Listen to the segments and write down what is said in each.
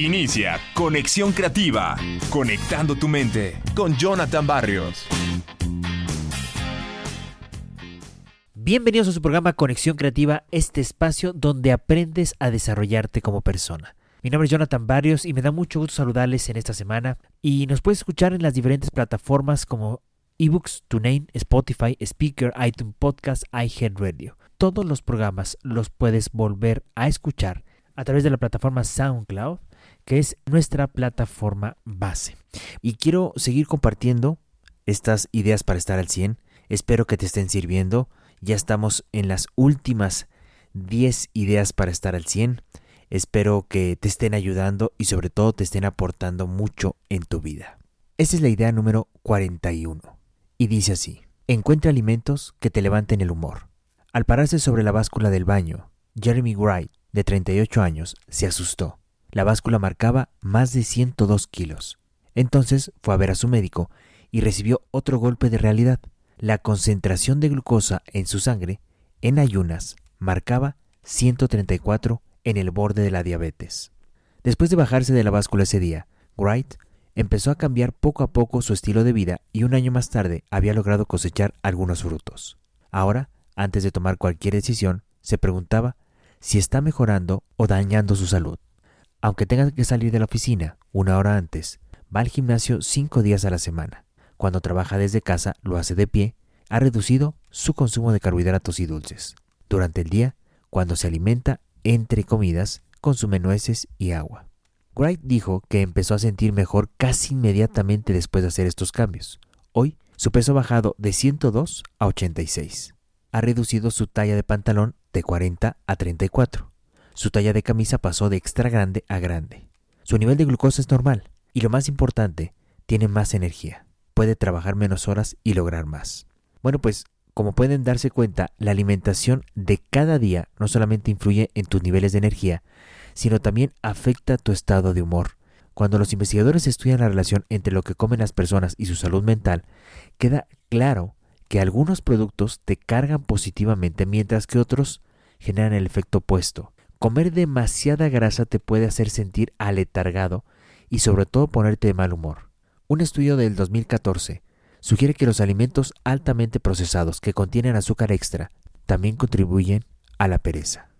Inicia Conexión Creativa, conectando tu mente con Jonathan Barrios. Bienvenidos a su programa Conexión Creativa, este espacio donde aprendes a desarrollarte como persona. Mi nombre es Jonathan Barrios y me da mucho gusto saludarles en esta semana y nos puedes escuchar en las diferentes plataformas como eBooks, TuneIn, Spotify, Speaker, iTunes Podcast, iHeartRadio. Todos los programas los puedes volver a escuchar a través de la plataforma SoundCloud, que es nuestra plataforma base. Y quiero seguir compartiendo estas ideas para estar al 100. Espero que te estén sirviendo. Ya estamos en las últimas 10 ideas para estar al 100. Espero que te estén ayudando y sobre todo te estén aportando mucho en tu vida. Esta es la idea número 41. Y dice así, encuentra alimentos que te levanten el humor. Al pararse sobre la báscula del baño, Jeremy Wright de 38 años, se asustó. La báscula marcaba más de 102 kilos. Entonces fue a ver a su médico y recibió otro golpe de realidad. La concentración de glucosa en su sangre, en ayunas, marcaba 134 en el borde de la diabetes. Después de bajarse de la báscula ese día, Wright empezó a cambiar poco a poco su estilo de vida y un año más tarde había logrado cosechar algunos frutos. Ahora, antes de tomar cualquier decisión, se preguntaba si está mejorando o dañando su salud. Aunque tenga que salir de la oficina una hora antes, va al gimnasio cinco días a la semana. Cuando trabaja desde casa lo hace de pie, ha reducido su consumo de carbohidratos y dulces. Durante el día, cuando se alimenta entre comidas, consume nueces y agua. Wright dijo que empezó a sentir mejor casi inmediatamente después de hacer estos cambios. Hoy, su peso ha bajado de 102 a 86. Ha reducido su talla de pantalón de 40 a 34. Su talla de camisa pasó de extra grande a grande. Su nivel de glucosa es normal y lo más importante, tiene más energía. Puede trabajar menos horas y lograr más. Bueno, pues como pueden darse cuenta, la alimentación de cada día no solamente influye en tus niveles de energía, sino también afecta tu estado de humor. Cuando los investigadores estudian la relación entre lo que comen las personas y su salud mental, queda claro que algunos productos te cargan positivamente mientras que otros generan el efecto opuesto. Comer demasiada grasa te puede hacer sentir aletargado y sobre todo ponerte de mal humor. Un estudio del 2014 sugiere que los alimentos altamente procesados que contienen azúcar extra también contribuyen a la pereza.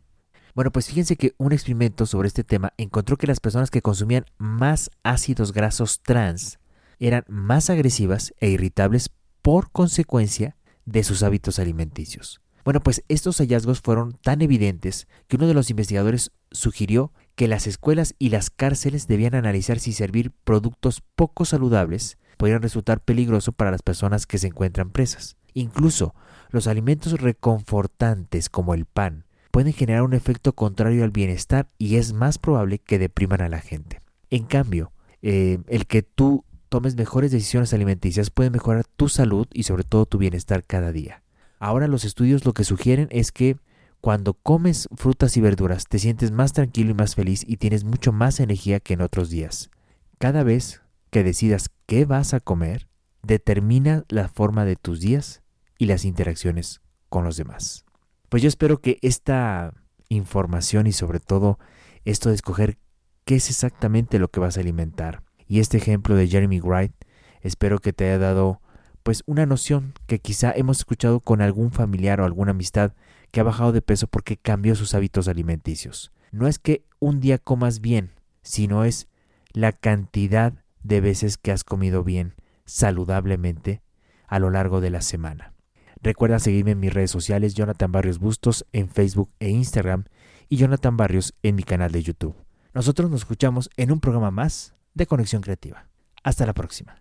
Bueno, pues fíjense que un experimento sobre este tema encontró que las personas que consumían más ácidos grasos trans eran más agresivas e irritables por consecuencia de sus hábitos alimenticios. Bueno, pues estos hallazgos fueron tan evidentes que uno de los investigadores sugirió que las escuelas y las cárceles debían analizar si servir productos poco saludables podrían resultar peligroso para las personas que se encuentran presas. Incluso los alimentos reconfortantes como el pan pueden generar un efecto contrario al bienestar y es más probable que depriman a la gente. En cambio, eh, el que tú tomes mejores decisiones alimenticias puede mejorar tu salud y sobre todo tu bienestar cada día. Ahora los estudios lo que sugieren es que cuando comes frutas y verduras te sientes más tranquilo y más feliz y tienes mucho más energía que en otros días. Cada vez que decidas qué vas a comer, determina la forma de tus días y las interacciones con los demás. Pues yo espero que esta información y sobre todo esto de escoger qué es exactamente lo que vas a alimentar, y este ejemplo de Jeremy Wright espero que te haya dado pues una noción que quizá hemos escuchado con algún familiar o alguna amistad que ha bajado de peso porque cambió sus hábitos alimenticios. No es que un día comas bien, sino es la cantidad de veces que has comido bien saludablemente a lo largo de la semana. Recuerda seguirme en mis redes sociales Jonathan Barrios Bustos en Facebook e Instagram y Jonathan Barrios en mi canal de YouTube. Nosotros nos escuchamos en un programa más de Conexión Creativa. Hasta la próxima.